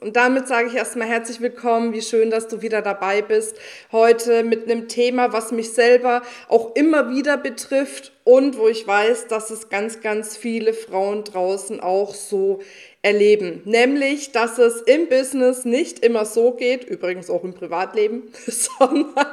Und damit sage ich erstmal herzlich willkommen. Wie schön, dass du wieder dabei bist. Heute mit einem Thema, was mich selber auch immer wieder betrifft und wo ich weiß, dass es ganz, ganz viele Frauen draußen auch so erleben. Nämlich, dass es im Business nicht immer so geht, übrigens auch im Privatleben, sondern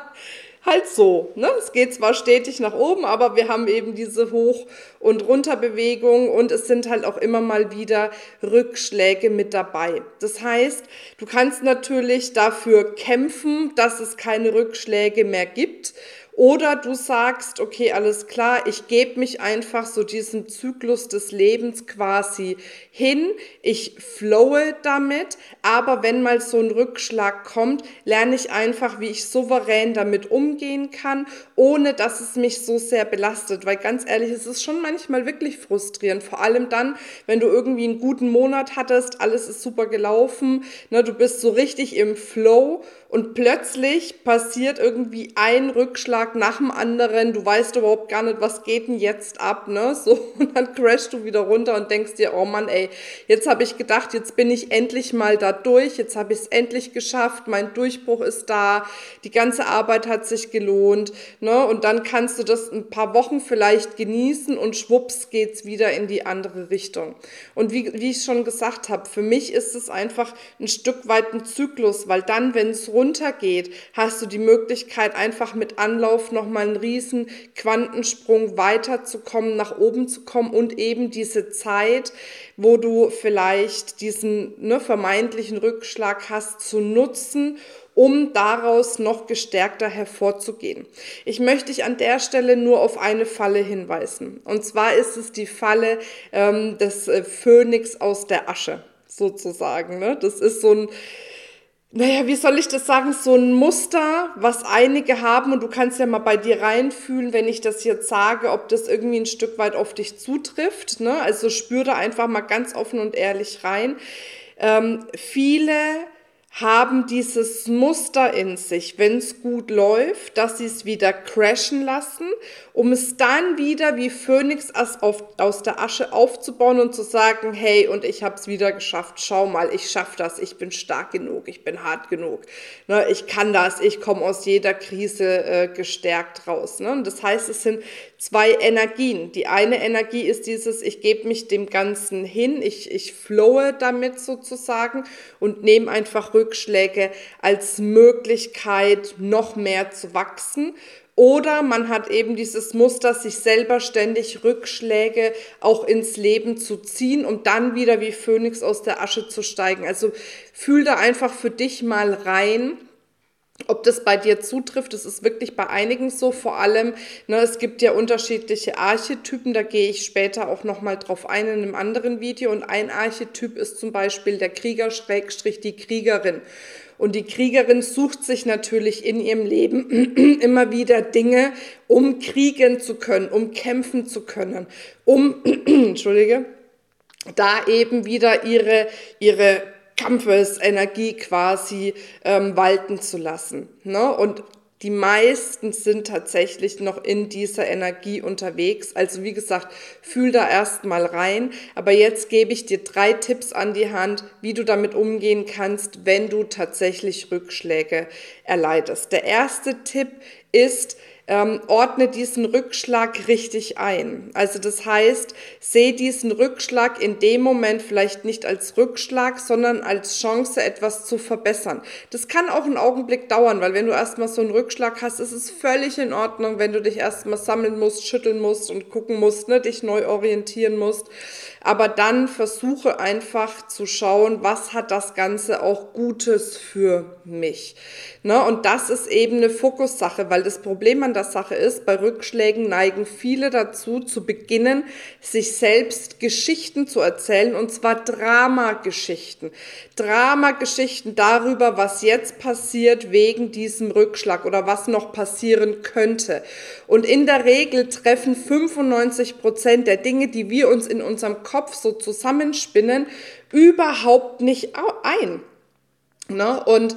halt so. Ne? Es geht zwar stetig nach oben, aber wir haben eben diese Hoch- und Runterbewegung und es sind halt auch immer mal wieder Rückschläge mit dabei. Das heißt, du kannst natürlich dafür kämpfen, dass es keine Rückschläge mehr gibt oder du sagst, okay, alles klar, ich gebe mich einfach so diesem Zyklus des Lebens quasi hin, ich flowe damit, aber wenn mal so ein Rückschlag kommt, lerne ich einfach, wie ich souverän damit umgehen kann, ohne dass es mich so sehr belastet. Weil ganz ehrlich, es ist schon manchmal wirklich frustrierend, vor allem dann, wenn du irgendwie einen guten Monat hattest, alles ist super gelaufen, ne, du bist so richtig im Flow und plötzlich passiert irgendwie ein Rückschlag nach dem anderen, du weißt überhaupt gar nicht, was geht denn jetzt ab, ne? So, und dann crashst du wieder runter und denkst dir, oh Mann, ey, jetzt habe ich gedacht, jetzt bin ich endlich mal da durch, jetzt habe ich es endlich geschafft, mein Durchbruch ist da, die ganze Arbeit hat sich gelohnt, ne? Und dann kannst du das ein paar Wochen vielleicht genießen und schwupps geht's wieder in die andere Richtung. Und wie, wie ich schon gesagt habe, für mich ist es einfach ein Stück weit ein Zyklus, weil dann, wenn es runtergeht, hast du die Möglichkeit, einfach mit Anlauf nochmal einen riesen Quantensprung weiterzukommen, nach oben zu kommen und eben diese Zeit, wo du vielleicht diesen ne, vermeintlichen Rückschlag hast, zu nutzen, um daraus noch gestärkter hervorzugehen. Ich möchte dich an der Stelle nur auf eine Falle hinweisen. Und zwar ist es die Falle ähm, des äh, Phönix aus der Asche, sozusagen. Ne? Das ist so ein naja, wie soll ich das sagen, so ein Muster, was einige haben und du kannst ja mal bei dir reinfühlen, wenn ich das jetzt sage, ob das irgendwie ein Stück weit auf dich zutrifft. Ne? Also spür da einfach mal ganz offen und ehrlich rein. Ähm, viele haben dieses Muster in sich, wenn es gut läuft, dass sie es wieder crashen lassen, um es dann wieder wie Phönix aus der Asche aufzubauen und zu sagen, hey, und ich habe es wieder geschafft, schau mal, ich schaffe das, ich bin stark genug, ich bin hart genug, ne, ich kann das, ich komme aus jeder Krise äh, gestärkt raus. Ne? Und das heißt, es sind zwei Energien. Die eine Energie ist dieses, ich gebe mich dem Ganzen hin, ich, ich flowe damit sozusagen und nehme einfach Rückschläge als Möglichkeit, noch mehr zu wachsen. Oder man hat eben dieses Muster, sich selber ständig Rückschläge auch ins Leben zu ziehen, um dann wieder wie Phönix aus der Asche zu steigen. Also fühl da einfach für dich mal rein ob das bei dir zutrifft, das ist wirklich bei einigen so. Vor allem, ne, es gibt ja unterschiedliche Archetypen, da gehe ich später auch nochmal drauf ein in einem anderen Video. Und ein Archetyp ist zum Beispiel der Krieger Schrägstrich die Kriegerin. Und die Kriegerin sucht sich natürlich in ihrem Leben immer wieder Dinge, um kriegen zu können, um kämpfen zu können, um, entschuldige, da eben wieder ihre, ihre Kampfesenergie quasi ähm, walten zu lassen. Ne? Und die meisten sind tatsächlich noch in dieser Energie unterwegs. Also wie gesagt, fühl da erstmal rein. Aber jetzt gebe ich dir drei Tipps an die Hand, wie du damit umgehen kannst, wenn du tatsächlich Rückschläge erleidest. Der erste Tipp ist, ähm, ordne diesen Rückschlag richtig ein. Also das heißt, sehe diesen Rückschlag in dem Moment vielleicht nicht als Rückschlag, sondern als Chance, etwas zu verbessern. Das kann auch einen Augenblick dauern, weil wenn du erstmal so einen Rückschlag hast, ist es völlig in Ordnung, wenn du dich erstmal sammeln musst, schütteln musst und gucken musst, ne, dich neu orientieren musst. Aber dann versuche einfach zu schauen, was hat das Ganze auch Gutes für mich. Ne? Und das ist eben eine Fokussache, weil das Problem an der Sache ist, bei Rückschlägen neigen viele dazu, zu beginnen, sich selbst Geschichten zu erzählen, und zwar Dramageschichten. Dramageschichten darüber, was jetzt passiert wegen diesem Rückschlag oder was noch passieren könnte. Und in der Regel treffen 95 Prozent der Dinge, die wir uns in unserem Kopf so zusammenspinnen, überhaupt nicht ein. Ne? Und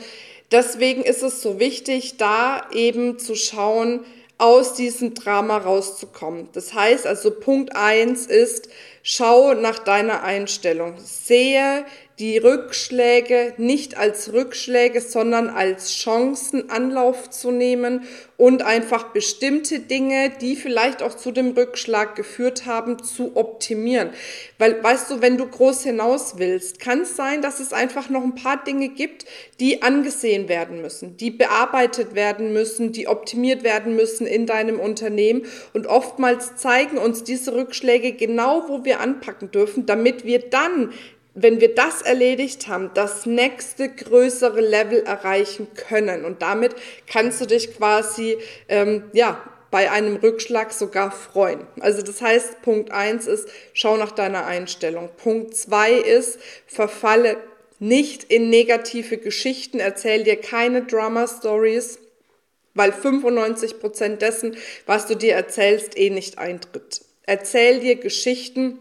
deswegen ist es so wichtig, da eben zu schauen, aus diesem Drama rauszukommen. Das heißt also, Punkt eins ist, schau nach deiner Einstellung. Sehe die Rückschläge nicht als Rückschläge, sondern als Chancen Anlauf zu nehmen und einfach bestimmte Dinge, die vielleicht auch zu dem Rückschlag geführt haben, zu optimieren. Weil, weißt du, wenn du groß hinaus willst, kann es sein, dass es einfach noch ein paar Dinge gibt, die angesehen werden müssen, die bearbeitet werden müssen, die optimiert werden müssen in deinem Unternehmen. Und oftmals zeigen uns diese Rückschläge genau, wo wir anpacken dürfen, damit wir dann wenn wir das erledigt haben, das nächste größere Level erreichen können. Und damit kannst du dich quasi, ähm, ja, bei einem Rückschlag sogar freuen. Also das heißt, Punkt eins ist, schau nach deiner Einstellung. Punkt zwei ist, verfalle nicht in negative Geschichten, erzähl dir keine Drama Stories, weil 95 Prozent dessen, was du dir erzählst, eh nicht eintritt. Erzähl dir Geschichten,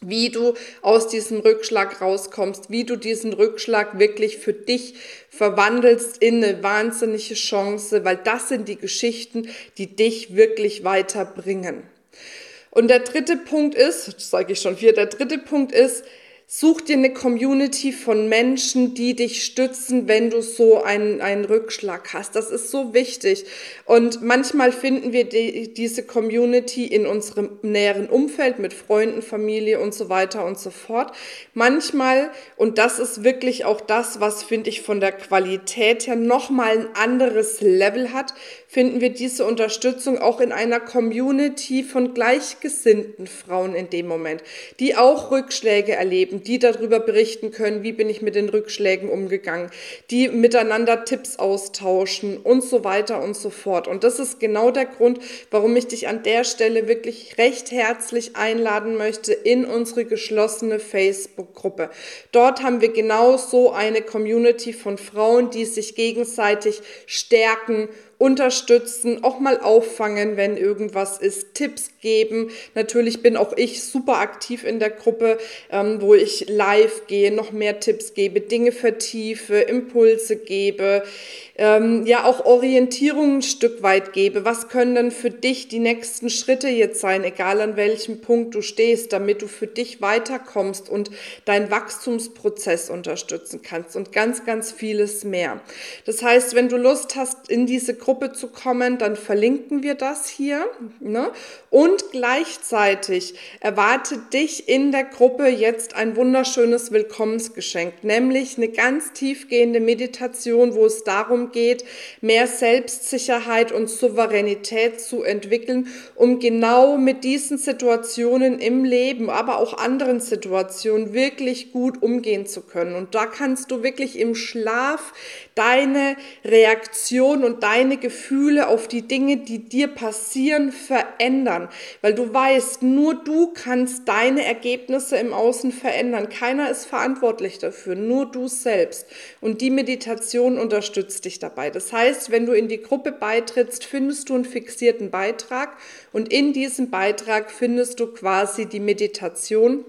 wie du aus diesem Rückschlag rauskommst, wie du diesen Rückschlag wirklich für dich verwandelst in eine wahnsinnige Chance, weil das sind die Geschichten, die dich wirklich weiterbringen. Und der dritte Punkt ist, sage ich schon vier, der dritte Punkt ist, Such dir eine Community von Menschen, die dich stützen, wenn du so einen, einen Rückschlag hast. Das ist so wichtig. Und manchmal finden wir die, diese Community in unserem näheren Umfeld mit Freunden, Familie und so weiter und so fort. Manchmal, und das ist wirklich auch das, was finde ich von der Qualität her nochmal ein anderes Level hat, finden wir diese Unterstützung auch in einer Community von gleichgesinnten Frauen in dem Moment, die auch Rückschläge erleben, die darüber berichten können, wie bin ich mit den Rückschlägen umgegangen, die miteinander Tipps austauschen und so weiter und so fort. Und das ist genau der Grund, warum ich dich an der Stelle wirklich recht herzlich einladen möchte in unsere geschlossene Facebook-Gruppe. Dort haben wir genau so eine Community von Frauen, die sich gegenseitig stärken, unterstützen, auch mal auffangen, wenn irgendwas ist, Tipps geben. Natürlich bin auch ich super aktiv in der Gruppe, ähm, wo ich live gehe, noch mehr Tipps gebe, Dinge vertiefe, Impulse gebe ähm, ja auch Orientierung ein Stück weit gebe. Was können denn für dich die nächsten Schritte jetzt sein, egal an welchem Punkt du stehst, damit du für dich weiterkommst und deinen Wachstumsprozess unterstützen kannst und ganz, ganz vieles mehr. Das heißt, wenn du Lust hast, in diese zu kommen, dann verlinken wir das hier. Ne? Und gleichzeitig erwartet dich in der Gruppe jetzt ein wunderschönes Willkommensgeschenk, nämlich eine ganz tiefgehende Meditation, wo es darum geht, mehr Selbstsicherheit und Souveränität zu entwickeln, um genau mit diesen Situationen im Leben, aber auch anderen Situationen wirklich gut umgehen zu können. Und da kannst du wirklich im Schlaf deine Reaktion und deine Gefühle auf die Dinge, die dir passieren, verändern. Weil du weißt, nur du kannst deine Ergebnisse im Außen verändern. Keiner ist verantwortlich dafür, nur du selbst. Und die Meditation unterstützt dich dabei. Das heißt, wenn du in die Gruppe beitrittst, findest du einen fixierten Beitrag und in diesem Beitrag findest du quasi die Meditation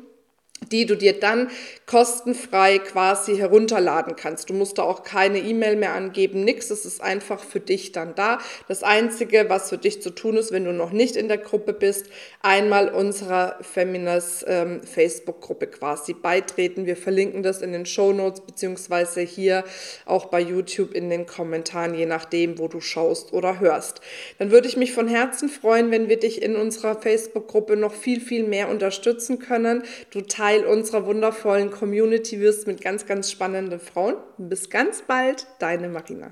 die du dir dann kostenfrei quasi herunterladen kannst. Du musst da auch keine E-Mail mehr angeben, nix. Es ist einfach für dich dann da. Das Einzige, was für dich zu tun ist, wenn du noch nicht in der Gruppe bist, einmal unserer Feminas ähm, Facebook-Gruppe quasi beitreten. Wir verlinken das in den Show Notes beziehungsweise hier auch bei YouTube in den Kommentaren, je nachdem, wo du schaust oder hörst. Dann würde ich mich von Herzen freuen, wenn wir dich in unserer Facebook-Gruppe noch viel, viel mehr unterstützen können. Du Teil unserer wundervollen Community wirst mit ganz, ganz spannenden Frauen. Bis ganz bald, deine Marina.